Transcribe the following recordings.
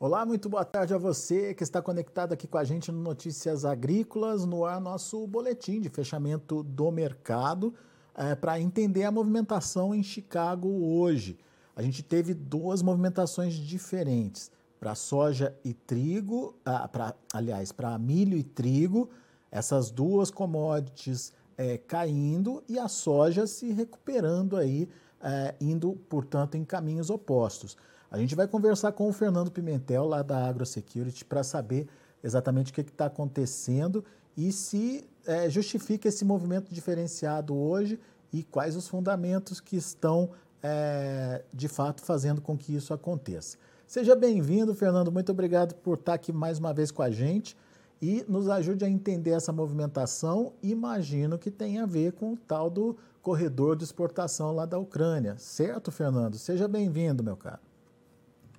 Olá, muito boa tarde a você que está conectado aqui com a gente no Notícias Agrícolas, no ar nosso boletim de fechamento do mercado é, para entender a movimentação em Chicago hoje. A gente teve duas movimentações diferentes para soja e trigo, ah, pra, aliás, para milho e trigo, essas duas commodities é, caindo e a soja se recuperando aí, é, indo, portanto, em caminhos opostos. A gente vai conversar com o Fernando Pimentel, lá da AgroSecurity, para saber exatamente o que está acontecendo e se é, justifica esse movimento diferenciado hoje e quais os fundamentos que estão, é, de fato, fazendo com que isso aconteça. Seja bem-vindo, Fernando. Muito obrigado por estar aqui mais uma vez com a gente e nos ajude a entender essa movimentação. Imagino que tem a ver com o tal do corredor de exportação lá da Ucrânia. Certo, Fernando? Seja bem-vindo, meu caro.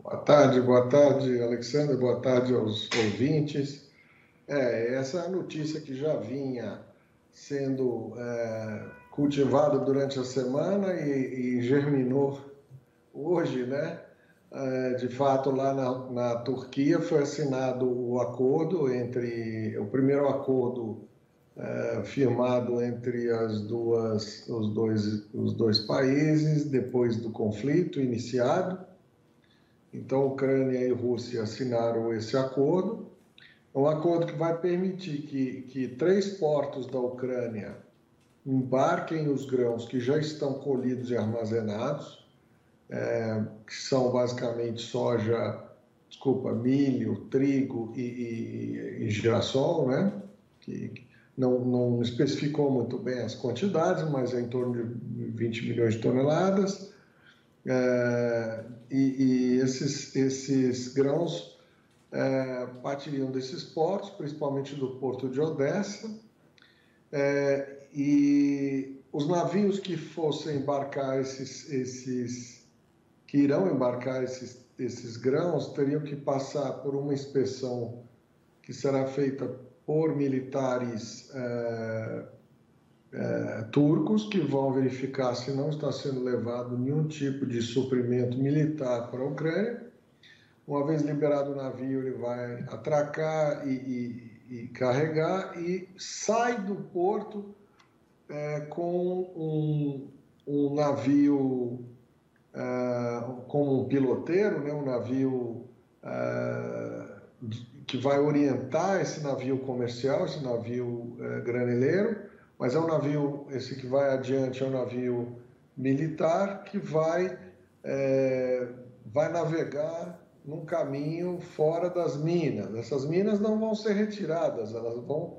Boa tarde, boa tarde, Alexandre, boa tarde aos ouvintes. É, essa notícia que já vinha sendo é, cultivada durante a semana e, e germinou hoje, né? É, de fato, lá na, na, Turquia foi assinado o acordo entre o primeiro acordo é, firmado entre as duas, os dois, os dois países depois do conflito iniciado então, Ucrânia e Rússia assinaram esse acordo, um acordo que vai permitir que, que três portos da Ucrânia embarquem os grãos que já estão colhidos e armazenados, é, que são basicamente soja, desculpa, milho, trigo e, e, e girassol, né? Que não, não especificou muito bem as quantidades, mas é em torno de 20 milhões de toneladas. É, e, e, esses, esses grãos é, partiriam desses portos, principalmente do porto de Odessa, é, e os navios que fossem embarcar esses, esses que irão embarcar esses, esses grãos teriam que passar por uma inspeção que será feita por militares é, é, turcos que vão verificar se não está sendo levado nenhum tipo de suprimento militar para a Ucrânia. Uma vez liberado o navio, ele vai atracar e, e, e carregar e sai do porto é, com um, um navio é, como um piloteiro, né, um navio é, que vai orientar esse navio comercial, esse navio é, graneleiro, mas é um navio, esse que vai adiante é um navio militar que vai, é, vai navegar num caminho fora das minas. Essas minas não vão ser retiradas, elas vão.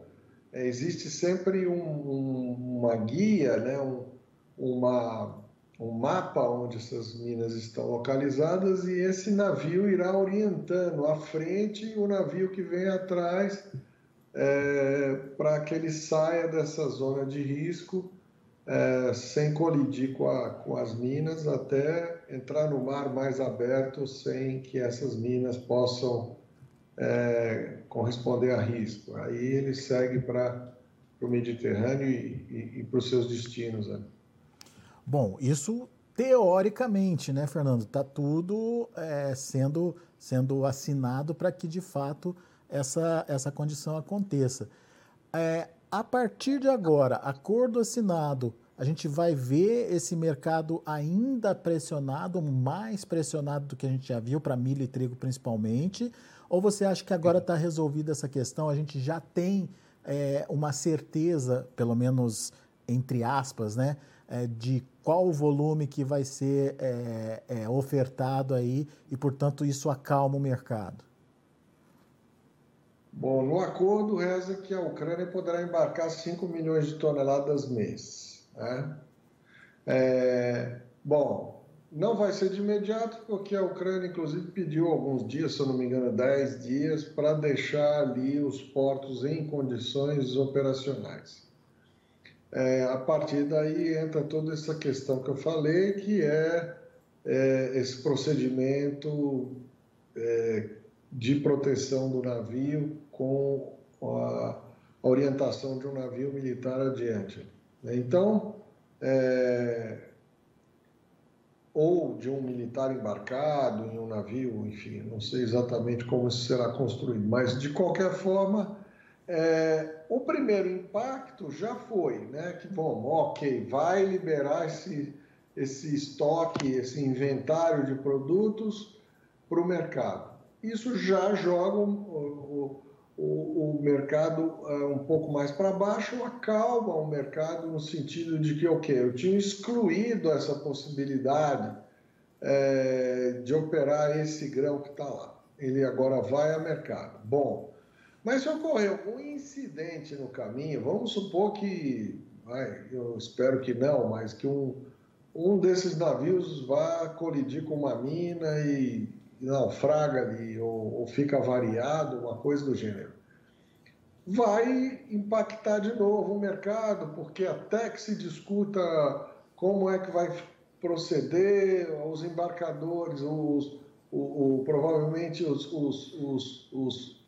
É, existe sempre um, um, uma guia, né, um, uma, um mapa onde essas minas estão localizadas e esse navio irá orientando à frente o navio que vem atrás é, para que ele saia dessa zona de risco é, sem colidir com, a, com as minas até entrar no mar mais aberto sem que essas minas possam é, corresponder a risco. Aí ele segue para o Mediterrâneo e, e, e para os seus destinos. Né? Bom, isso teoricamente, né, Fernando? Está tudo é, sendo, sendo assinado para que de fato essa, essa condição aconteça. É, a partir de agora, acordo assinado, a gente vai ver esse mercado ainda pressionado, mais pressionado do que a gente já viu para milho e trigo principalmente? Ou você acha que agora está resolvida essa questão? A gente já tem é, uma certeza, pelo menos entre aspas, né, é, de qual o volume que vai ser é, é ofertado aí e, portanto, isso acalma o mercado? Bom, no acordo reza que a Ucrânia poderá embarcar 5 milhões de toneladas mês. Né? É, bom, não vai ser de imediato, porque a Ucrânia, inclusive, pediu alguns dias, se eu não me engano, 10 dias, para deixar ali os portos em condições operacionais. É, a partir daí entra toda essa questão que eu falei, que é, é esse procedimento é, de proteção do navio com a orientação de um navio militar adiante. Então, é, ou de um militar embarcado em um navio, enfim, não sei exatamente como isso será construído, mas de qualquer forma, é, o primeiro impacto já foi, né? Que bom, ok, vai liberar esse, esse estoque, esse inventário de produtos para o mercado. Isso já joga o, o, o mercado uh, um pouco mais para baixo, acalma o mercado no sentido de que, ok, eu tinha excluído essa possibilidade é, de operar esse grão que está lá. Ele agora vai ao mercado. Bom, mas se ocorreu um incidente no caminho, vamos supor que, ai, eu espero que não, mas que um, um desses navios vá colidir com uma mina e naufraga ali, ou, ou fica variado, uma coisa do gênero. Vai impactar de novo o mercado, porque até que se discuta como é que vai proceder, os embarcadores, os, o, o, provavelmente os, os, os, os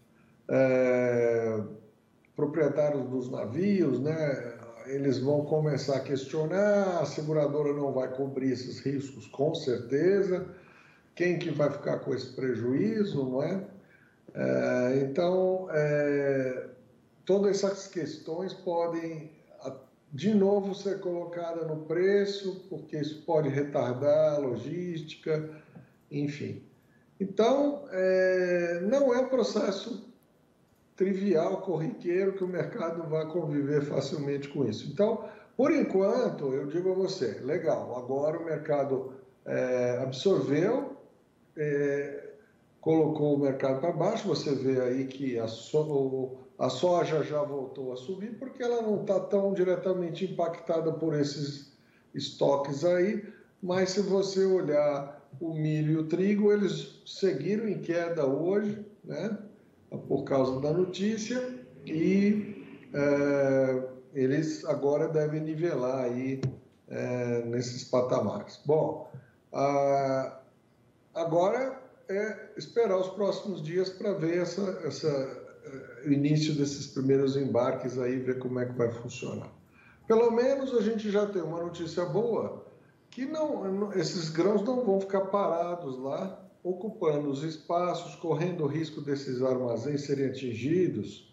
é, proprietários dos navios, né, eles vão começar a questionar, a seguradora não vai cobrir esses riscos com certeza, quem que vai ficar com esse prejuízo, não é? é então, é, todas essas questões podem de novo ser colocada no preço, porque isso pode retardar a logística, enfim. Então, é, não é um processo trivial, corriqueiro, que o mercado vai conviver facilmente com isso. Então, por enquanto, eu digo a você, legal, agora o mercado é, absorveu, é, colocou o mercado para baixo, você vê aí que a, so, a soja já voltou a subir, porque ela não está tão diretamente impactada por esses estoques aí, mas se você olhar o milho e o trigo, eles seguiram em queda hoje, né? por causa da notícia e é, eles agora devem nivelar aí é, nesses patamares. Bom, a, agora é esperar os próximos dias para ver essa, essa, o início desses primeiros embarques aí, ver como é que vai funcionar. Pelo menos a gente já tem uma notícia boa, que não, esses grãos não vão ficar parados lá ocupando os espaços, correndo o risco desses armazéns serem atingidos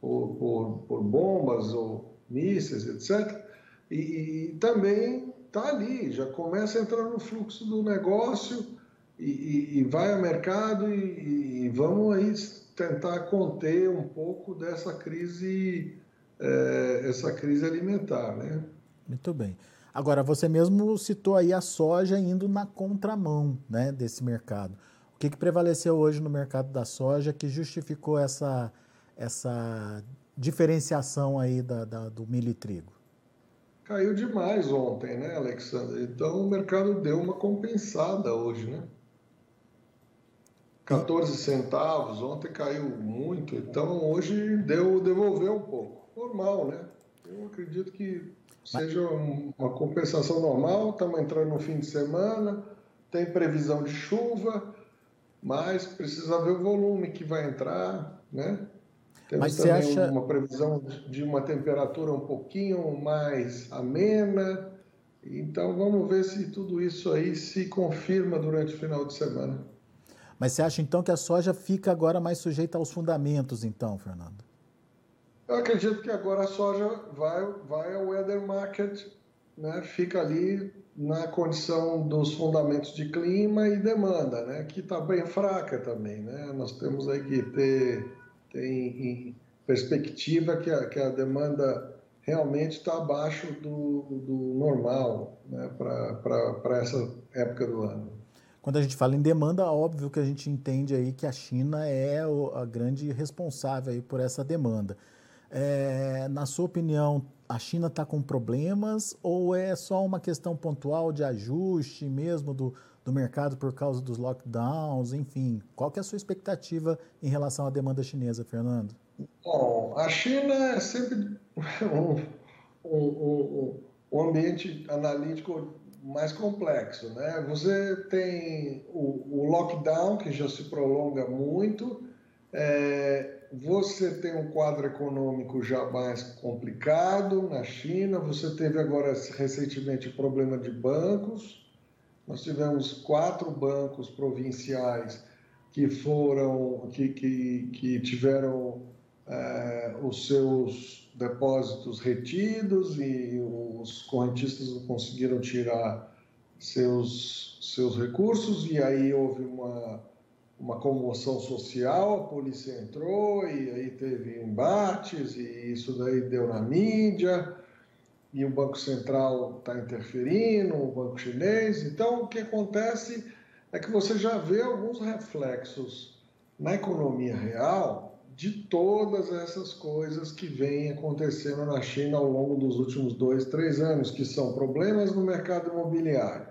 por, por, por bombas ou mísseis, etc. E, e também está ali, já começa a entrar no fluxo do negócio e, e, e vai ao mercado e, vamos aí tentar conter um pouco dessa crise, é, essa crise alimentar, né? Muito bem. Agora, você mesmo citou aí a soja indo na contramão né, desse mercado. O que, que prevaleceu hoje no mercado da soja que justificou essa, essa diferenciação aí da, da, do milho e trigo? Caiu demais ontem, né, Alexandre? Então o mercado deu uma compensada hoje, né? 14 centavos, ontem caiu muito, então hoje deu, devolveu um pouco. Normal, né? Eu acredito que seja uma compensação normal. Estamos entrando no fim de semana, tem previsão de chuva, mas precisa ver o volume que vai entrar, né? Temos mas também acha... uma previsão de uma temperatura um pouquinho mais amena. Então vamos ver se tudo isso aí se confirma durante o final de semana. Mas você acha então que a soja fica agora mais sujeita aos fundamentos, então, Fernando? Eu acredito que agora a soja vai, vai ao weather market, né? fica ali na condição dos fundamentos de clima e demanda, né? que está bem fraca também. Né? Nós temos aí que ter, ter em perspectiva que a, que a demanda realmente está abaixo do, do normal né? para essa época do ano. Quando a gente fala em demanda, óbvio que a gente entende aí que a China é a grande responsável aí por essa demanda. É, na sua opinião, a China está com problemas ou é só uma questão pontual de ajuste mesmo do, do mercado por causa dos lockdowns? Enfim, qual que é a sua expectativa em relação à demanda chinesa, Fernando? Bom, a China é sempre um, um, um, um ambiente analítico mais complexo, né? Você tem o, o lockdown que já se prolonga muito, é, você tem um quadro econômico já mais complicado na China, você teve agora recentemente problema de bancos, nós tivemos quatro bancos provinciais que foram, que, que, que tiveram é, os seus depósitos retidos e os correntistas não conseguiram tirar seus, seus recursos e aí houve uma, uma comoção social, a polícia entrou e aí teve embates e isso daí deu na mídia e o Banco Central está interferindo, o Banco Chinês. Então, o que acontece é que você já vê alguns reflexos na economia real de todas essas coisas que vêm acontecendo na China ao longo dos últimos dois, três anos, que são problemas no mercado imobiliário,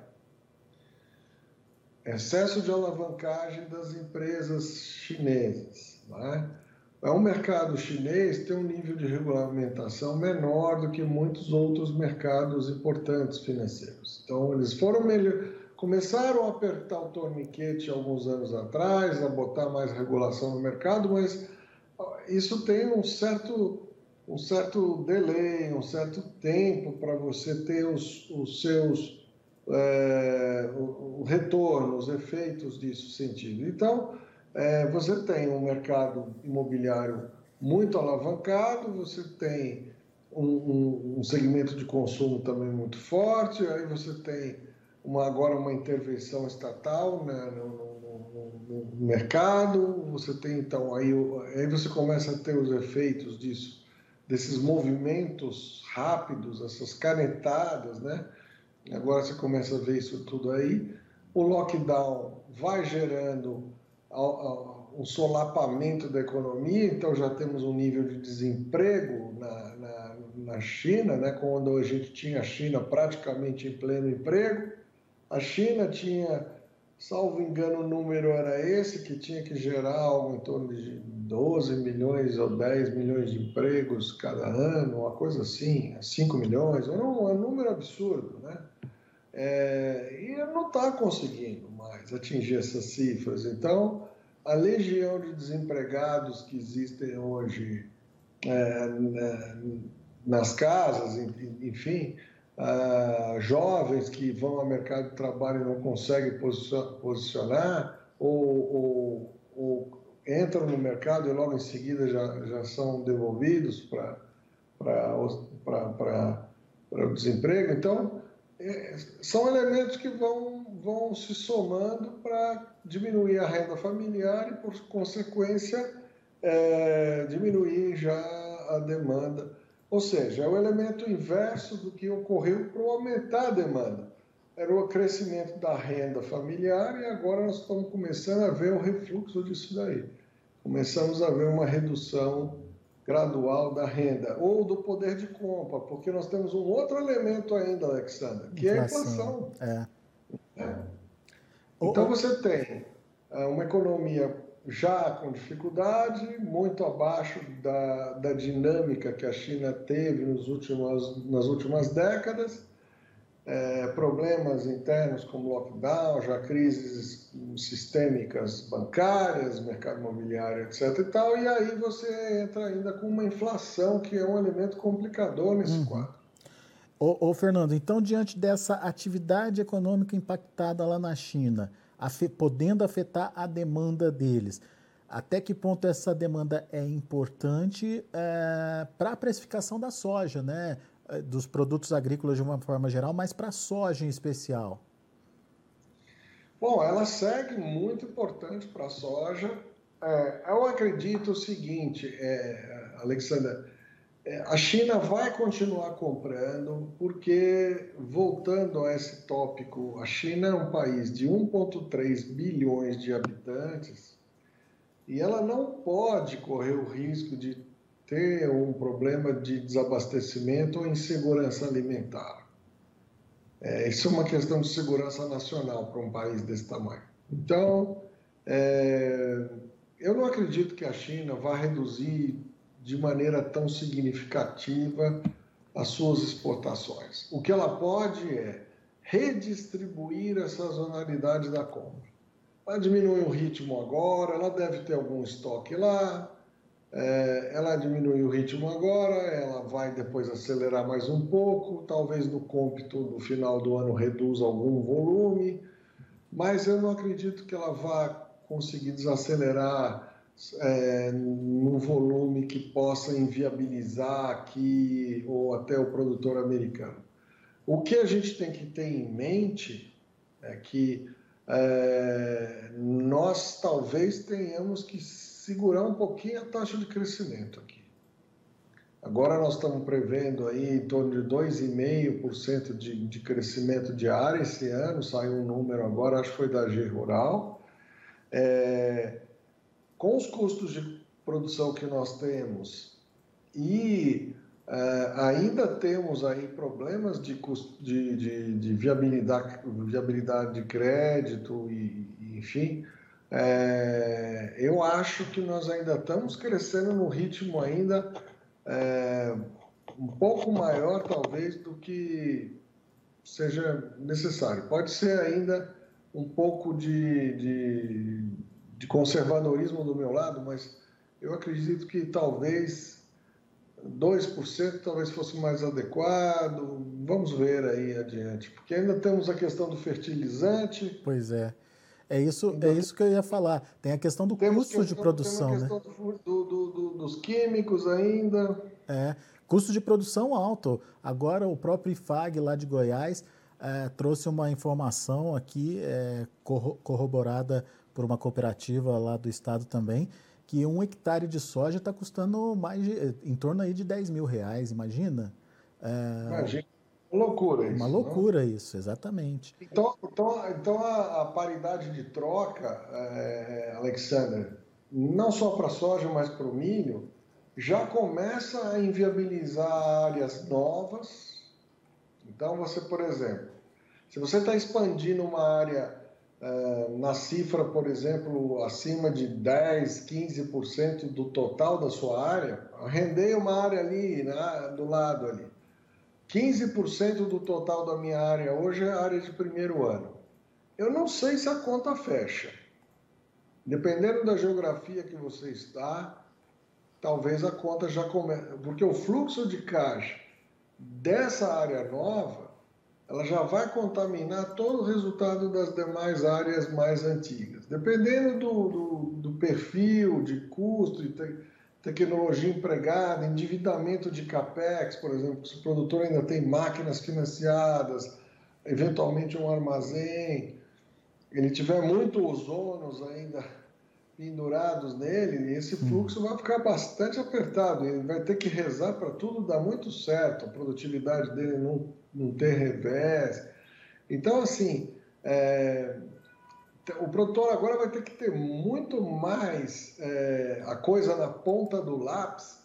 excesso de alavancagem das empresas chinesas, né? É um mercado chinês tem um nível de regulamentação menor do que muitos outros mercados importantes financeiros. Então, eles foram melhor, começaram a apertar o torniquete alguns anos atrás, a botar mais regulação no mercado, mas isso tem um certo um certo delay, um certo tempo para você ter os, os seus é, o, o retorno, os efeitos disso sentido. Então, é, você tem um mercado imobiliário muito alavancado, você tem um, um, um, segmento de consumo também muito forte, aí você tem uma, agora uma intervenção estatal né, no, no, mercado, você tem então, aí, aí você começa a ter os efeitos disso, desses movimentos rápidos, essas canetadas, né? Agora você começa a ver isso tudo aí. O lockdown vai gerando um solapamento da economia, então já temos um nível de desemprego na, na, na China, né? quando a gente tinha a China praticamente em pleno emprego. A China tinha, salvo engano, o número era esse, que tinha que gerar algo em torno de 12 milhões ou 10 milhões de empregos cada ano, uma coisa assim, 5 milhões, era um, um número absurdo, né? É, e não está conseguindo mais atingir essas cifras. Então, a legião de desempregados que existem hoje é, né, nas casas, enfim, uh, jovens que vão ao mercado de trabalho e não conseguem posicionar, ou, ou, ou, entram no mercado e logo em seguida já, já são devolvidos para o desemprego. Então, é, são elementos que vão, vão se somando para diminuir a renda familiar e, por consequência, é, diminuir já a demanda. Ou seja, é o elemento inverso do que ocorreu para aumentar a demanda. Era o crescimento da renda familiar e agora nós estamos começando a ver o refluxo disso daí. Começamos a ver uma redução gradual da renda ou do poder de compra, porque nós temos um outro elemento ainda, Alexandre, que inflação. é a inflação. É. É. Então você tem é, uma economia já com dificuldade, muito abaixo da, da dinâmica que a China teve nos últimos, nas últimas décadas, é, problemas internos como lockdown, já crises sistêmicas bancárias, mercado imobiliário, etc. E, tal, e aí você entra ainda com uma inflação que é um elemento complicador nesse uhum. quadro. Ô, ô, Fernando, então, diante dessa atividade econômica impactada lá na China, podendo afetar a demanda deles, até que ponto essa demanda é importante é, para a precificação da soja, né? É, dos produtos agrícolas de uma forma geral, mas para a soja em especial? Bom, ela segue muito importante para a soja. É, eu acredito o seguinte, é, Alexandra, a China vai continuar comprando, porque, voltando a esse tópico, a China é um país de 1,3 bilhões de habitantes e ela não pode correr o risco de ter um problema de desabastecimento ou insegurança alimentar. É, isso é uma questão de segurança nacional para um país desse tamanho. Então, é, eu não acredito que a China vá reduzir de maneira tão significativa as suas exportações. O que ela pode é redistribuir essa sazonalidade da compra. Vai diminuir o ritmo agora, ela deve ter algum estoque lá, É, ela diminuiu o ritmo agora, ela vai depois acelerar mais um pouco, talvez no cômpito no final do ano reduza algum volume, mas eu não acredito que ela vá conseguir desacelerar é, num volume que possa inviabilizar aqui ou até o produtor americano. O que a gente tem que ter em mente é que é, nós talvez tenhamos que segurar um pouquinho a taxa de crescimento aqui. Agora nós estamos prevendo aí em torno de 2,5% de, de crescimento de área esse ano, saiu um número agora, acho que foi da G Rural. É, com os custos de produção que nós temos e é, ainda temos aí problemas de, de, de, de viabilidade, viabilidade de crédito e, e enfim, é, eu acho que nós ainda estamos crescendo no ritmo ainda é, um pouco maior, talvez, do que seja necessário. Pode ser ainda um pouco de, de, de conservadorismo do meu lado, mas eu acredito que talvez 2% talvez fosse mais adequado. Vamos ver aí adiante, porque ainda temos a questão do fertilizante. Pois é. É isso, é isso que eu ia falar. Tem a questão do temos custo questão, de produção, tem a questão né? Do, do, do, dos químicos ainda. É, custo de produção alto. Agora o próprio IFAG lá de Goiás é, trouxe uma informação aqui é, corroborada por uma cooperativa lá do estado também, que um hectare de soja está custando mais de, em torno aí de 10 mil reais, imagina? É, imagina. Loucura isso. Uma loucura não? isso, exatamente. Então, então, então a, a paridade de troca, é, Alexander, não só para a soja, mas para o milho, já começa a inviabilizar áreas novas. Então, você, por exemplo, se você está expandindo uma área na cifra, por exemplo, acima de 10, 15% do total da sua área, render uma área ali, né, do lado ali 15% do total da minha área hoje é área de primeiro ano. Eu não sei se a conta fecha. Dependendo da geografia que você está, talvez a conta já comece. Porque o fluxo de caixa dessa área nova, ela já vai contaminar todo o resultado das demais áreas mais antigas. Dependendo do, do, do perfil de custo e tecnologia empregada, endividamento de capex, por exemplo, se o produtor ainda tem máquinas financiadas, eventualmente um armazém, ele tiver muito ozônios ainda pendurados nele, esse hum. fluxo vai ficar bastante apertado, ele vai ter que rezar para tudo dar muito certo, a produtividade dele não, não ter revés. Então, assim, é, o produtor agora vai ter que ter muito mais é, a coisa na ponta do lápis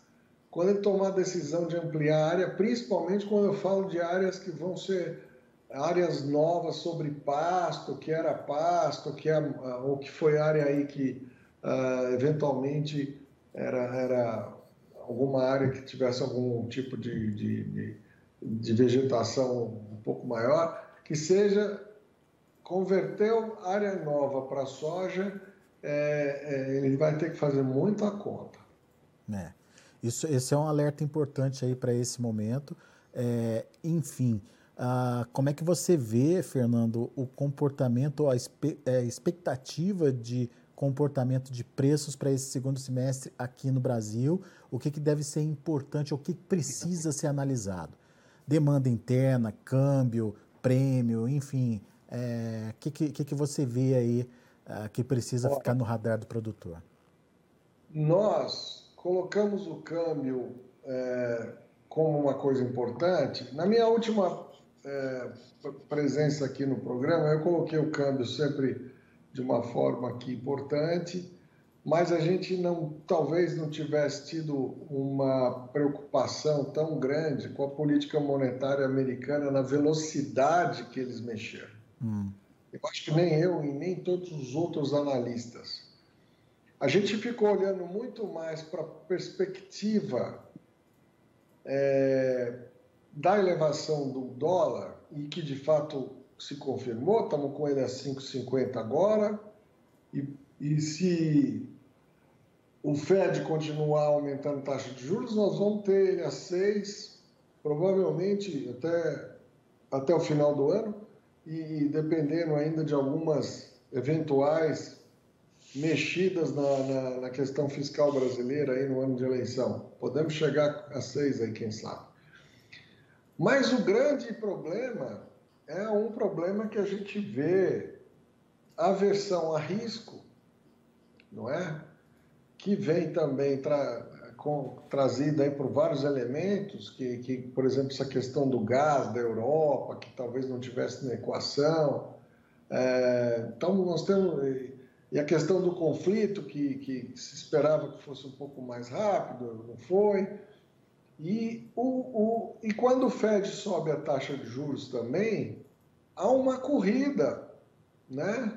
quando ele tomar a decisão de ampliar a área, principalmente quando eu falo de áreas que vão ser áreas novas sobre pasto, que era pasto, que é, ou que foi área aí que uh, eventualmente era, era alguma área que tivesse algum tipo de, de, de, de vegetação um pouco maior, que seja converteu área nova para soja, é, é, ele vai ter que fazer muita conta. É. Isso, esse é um alerta importante aí para esse momento. É, enfim, ah, como é que você vê, Fernando, o comportamento, a é, expectativa de comportamento de preços para esse segundo semestre aqui no Brasil? O que, que deve ser importante, o que precisa ser analisado? Demanda interna, câmbio, prêmio, enfim, o é, que, que, que você vê aí uh, que precisa Olha, ficar no radar do produtor? Nós colocamos o câmbio é, como uma coisa importante. Na minha última é, presença aqui no programa, eu coloquei o câmbio sempre de uma forma aqui importante, mas a gente não, talvez não tivesse tido uma preocupação tão grande com a política monetária americana na velocidade que eles mexeram. Hum. Eu acho que nem eu e nem todos os outros analistas. A gente ficou olhando muito mais para a perspectiva é, da elevação do dólar e que de fato se confirmou, estamos com ele a 5,50 agora, e, e se o Fed continuar aumentando a taxa de juros, nós vamos ter a 6, provavelmente até, até o final do ano, e dependendo ainda de algumas eventuais mexidas na, na, na, questão fiscal brasileira aí no ano de eleição. Podemos chegar a seis aí, quem sabe. Mas o grande problema é um problema que a gente vê aversão a risco, não é? Que vem também tra com, trazida aí por vários elementos, que, que, por exemplo, essa questão do gás da Europa, que talvez não tivesse na equação. É, então, nós temos. E a questão do conflito, que, que se esperava que fosse um pouco mais rápido, não foi. E, o, o, e quando o Fed sobe a taxa de juros também, há uma corrida né,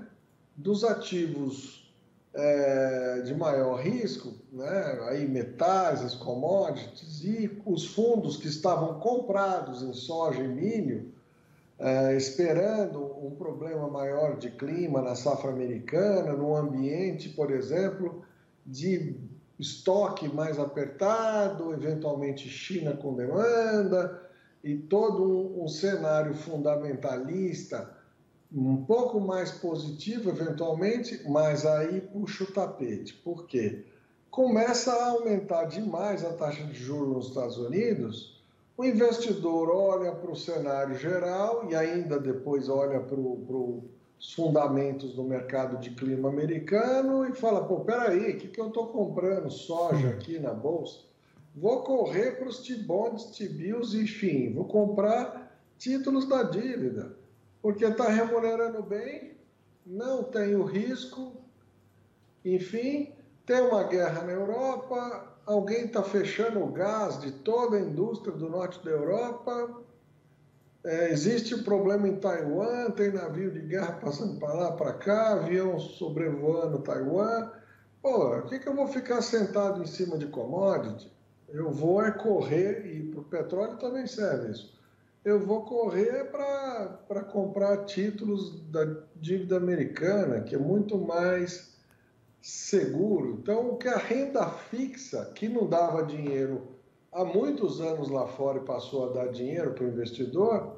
dos ativos é, de maior risco, né, aí metais, as commodities, e os fundos que estavam comprados em soja e milho, é, esperando um problema maior de clima na safra americana, num ambiente, por exemplo, de estoque mais apertado, eventualmente China com demanda, e todo um, um cenário fundamentalista um pouco mais positivo, eventualmente, mas aí puxa o tapete. Por quê? Começa a aumentar demais a taxa de juros nos Estados Unidos, o investidor olha para o cenário geral e ainda depois olha para os fundamentos do mercado de clima americano e fala: pô, peraí, o que, que eu estou comprando soja aqui na bolsa? Vou correr para os T-bonds, T-bills, enfim, vou comprar títulos da dívida porque está remunerando bem, não tem o risco, enfim, tem uma guerra na Europa, alguém está fechando o gás de toda a indústria do norte da Europa, é, existe um problema em Taiwan, tem navio de guerra passando para lá, para cá, avião sobrevoando Taiwan. Pô, o que, que eu vou ficar sentado em cima de commodity? Eu vou é correr, e para o petróleo também serve isso eu vou correr para comprar títulos da dívida americana, que é muito mais seguro. Então, o que a renda fixa, que não dava dinheiro há muitos anos lá fora e passou a dar dinheiro para o investidor,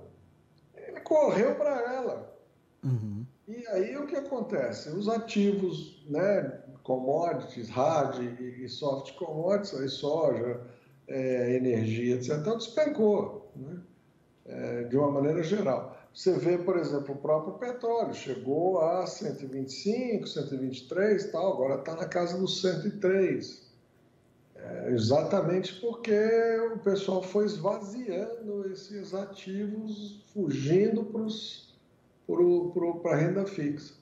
correu para ela. Uhum. E aí o que acontece? Os ativos, né, commodities, hard e soft commodities, aí soja, é, energia, etc., despencou. Né? é, de uma maneira geral. Você vê, por exemplo, o próprio petróleo, chegou a 125, 123 tal, agora está na casa dos 103. É, exatamente porque o pessoal foi esvaziando esses ativos, fugindo para a renda fixa.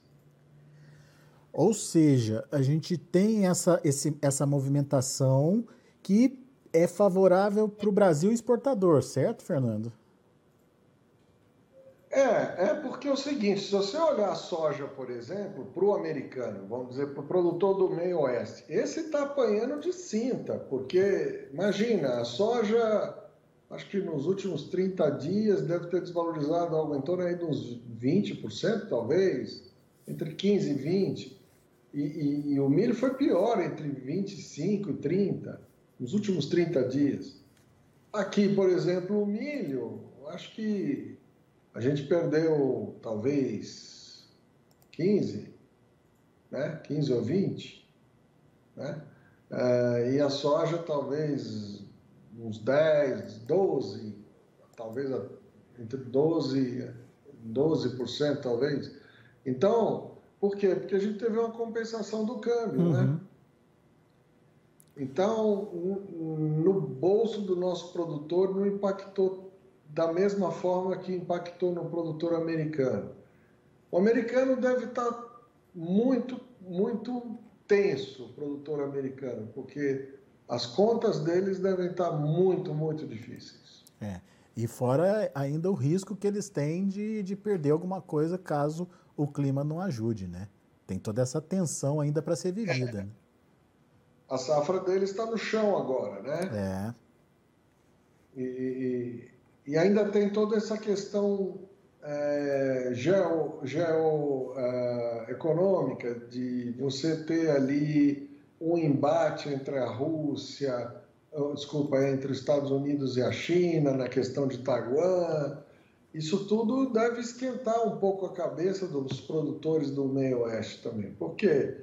Ou seja, a gente tem essa, esse, essa movimentação que é favorável para o Brasil exportador, certo, Fernando? É, é porque é o seguinte, se você olhar a soja, por exemplo, para o americano, vamos dizer, para o produtor do meio oeste, esse está apanhando de cinta, porque, imagina, a soja, acho que nos últimos 30 dias deve ter desvalorizado algo em torno aí dos 20%, talvez, entre 15% e 20%. E, e, e o milho foi pior, entre 25% e 30%, nos últimos 30 dias. Aqui, por exemplo, o milho, acho que a gente perdeu talvez 15, né? 15 ou 20, né? Uh, e a soja talvez uns 10, 12, talvez entre 12, 12% talvez. Então, por quê? Porque a gente teve uma compensação do câmbio, né? uhum. né? Então, no bolso do nosso produtor não impactou da mesma forma que impactou no produtor americano. O americano deve estar muito, muito tenso, o produtor americano, porque as contas deles devem estar muito, muito difíceis. É. E fora ainda o risco que eles têm de, de perder alguma coisa caso o clima não ajude, né? Tem toda essa tensão ainda para ser vivida. É. Né? A safra deles está no chão agora, né? É. E, e ainda tem toda essa questão é, geo, geo é, de você ter ali um embate entre a Rússia, desculpa, entre os Estados Unidos e a China na questão de Taiwan. Isso tudo deve esquentar um pouco a cabeça dos produtores do meio oeste também, porque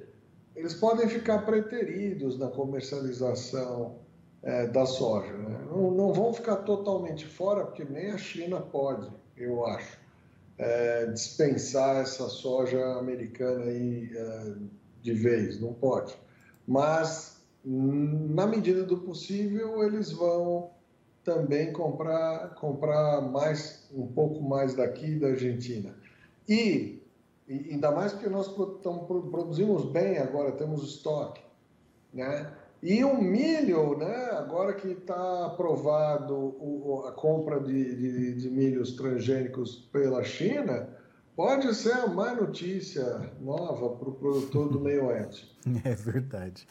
eles podem ficar preteridos na comercialização é, da soja. Né? Não, não, vão ficar totalmente fora, porque nem a China pode, eu acho, é, dispensar essa soja americana aí, é, de vez, não pode. Mas na medida do possível, eles vão também comprar, comprar mais, um pouco mais daqui da Argentina. E, ainda mais porque nós produzimos bem agora, temos estoque. Né? E o milho, né, agora que está aprovado o, a compra de, de, de milhos transgênicos pela China, pode ser a má notícia nova para o produtor do meio oeste. É verdade.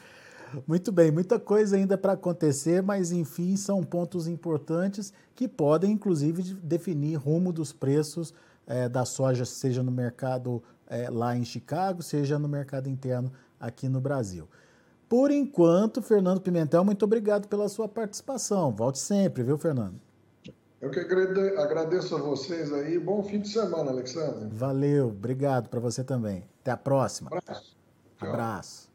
Muito bem, muita coisa ainda para acontecer, mas enfim, são pontos importantes que podem, inclusive, definir rumo dos preços é, da soja, seja no mercado é, lá em Chicago, seja no mercado interno aqui no Brasil. Por enquanto, Fernando Pimentel, muito obrigado pela sua participação. Volte sempre, viu, Fernando? Eu que agradeço a vocês aí. Bom fim de semana, Alexandre. Valeu, obrigado para você também. Até a próxima. Abraço. Abraço.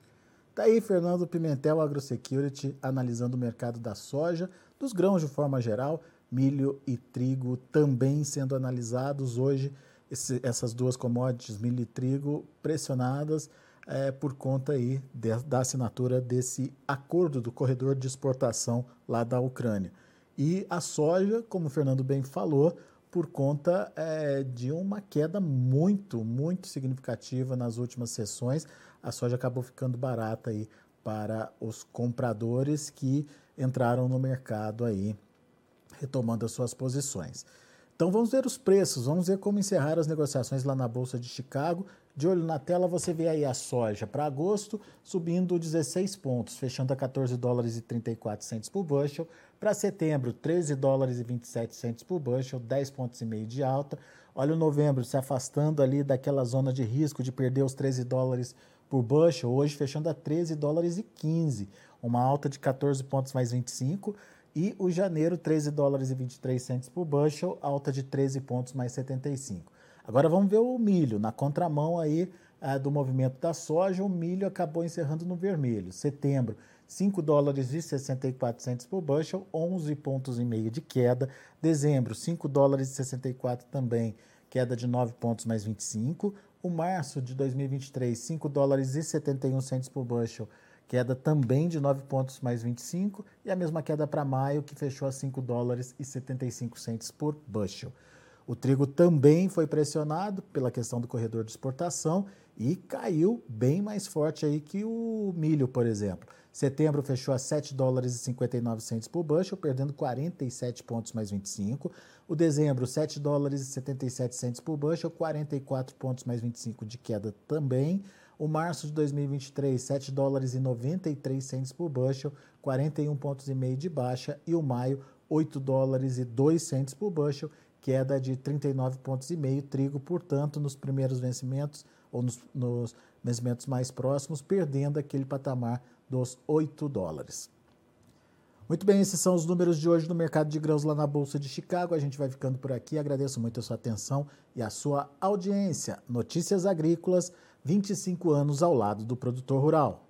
Tá aí Fernando Pimentel AgroSecurity analisando o mercado da soja, dos grãos de forma geral, milho e trigo também sendo analisados hoje. Esse, essas duas commodities, milho e trigo, pressionadas é, por conta aí de, da assinatura desse acordo do corredor de exportação lá da Ucrânia. E a soja, como o Fernando bem falou, por conta é, de uma queda muito, muito significativa nas últimas sessões a soja acabou ficando barata aí para os compradores que entraram no mercado aí, retomando as suas posições. Então vamos ver os preços, vamos ver como encerrar as negociações lá na Bolsa de Chicago. De olho na tela, você vê aí a soja para agosto subindo 16 pontos, fechando a 14 dólares e 34 centos por bushel. Para setembro, 13 dólares e 27 centos por bushel, 10 pontos e meio de alta. Olha o novembro se afastando ali daquela zona de risco de perder os 13 dólares por bushel, hoje fechando a 13 dólares e 15, uma alta de 14 pontos mais 25, e o janeiro 13 dólares e 23 centos por bushel, alta de 13 pontos mais 75. Agora vamos ver o milho, na contramão aí é, do movimento da soja, o milho acabou encerrando no vermelho. Setembro, 5 dólares e 64 centos por bushel, 11 pontos e meio de queda. Dezembro, 5 dólares e 64 também, queda de 9 pontos mais 25. O março de 2023, 5 dólares e 71 centos por bushel, queda também de 9 pontos mais 25, e a mesma queda para maio, que fechou a 5 dólares e 75 centos por bushel. O trigo também foi pressionado pela questão do corredor de exportação e caiu bem mais forte aí que o milho, por exemplo. Setembro fechou a 7 dólares e 59 centos por bushel, perdendo 47 pontos mais 25. O dezembro, 7 dólares e 77 centos por bushel, 44 pontos mais 25 de queda também. O março de 2023, 7 dólares e 93 centos por bushel, 41 pontos e meio de baixa. E o maio, 8 dólares e 2 centos por bushel, queda de 39 pontos e meio. Trigo, portanto, nos primeiros vencimentos ou nos, nos vencimentos mais próximos, perdendo aquele patamar dos 8 dólares. Muito bem, esses são os números de hoje no mercado de grãos lá na Bolsa de Chicago. A gente vai ficando por aqui. Agradeço muito a sua atenção e a sua audiência. Notícias Agrícolas, 25 anos ao lado do produtor rural.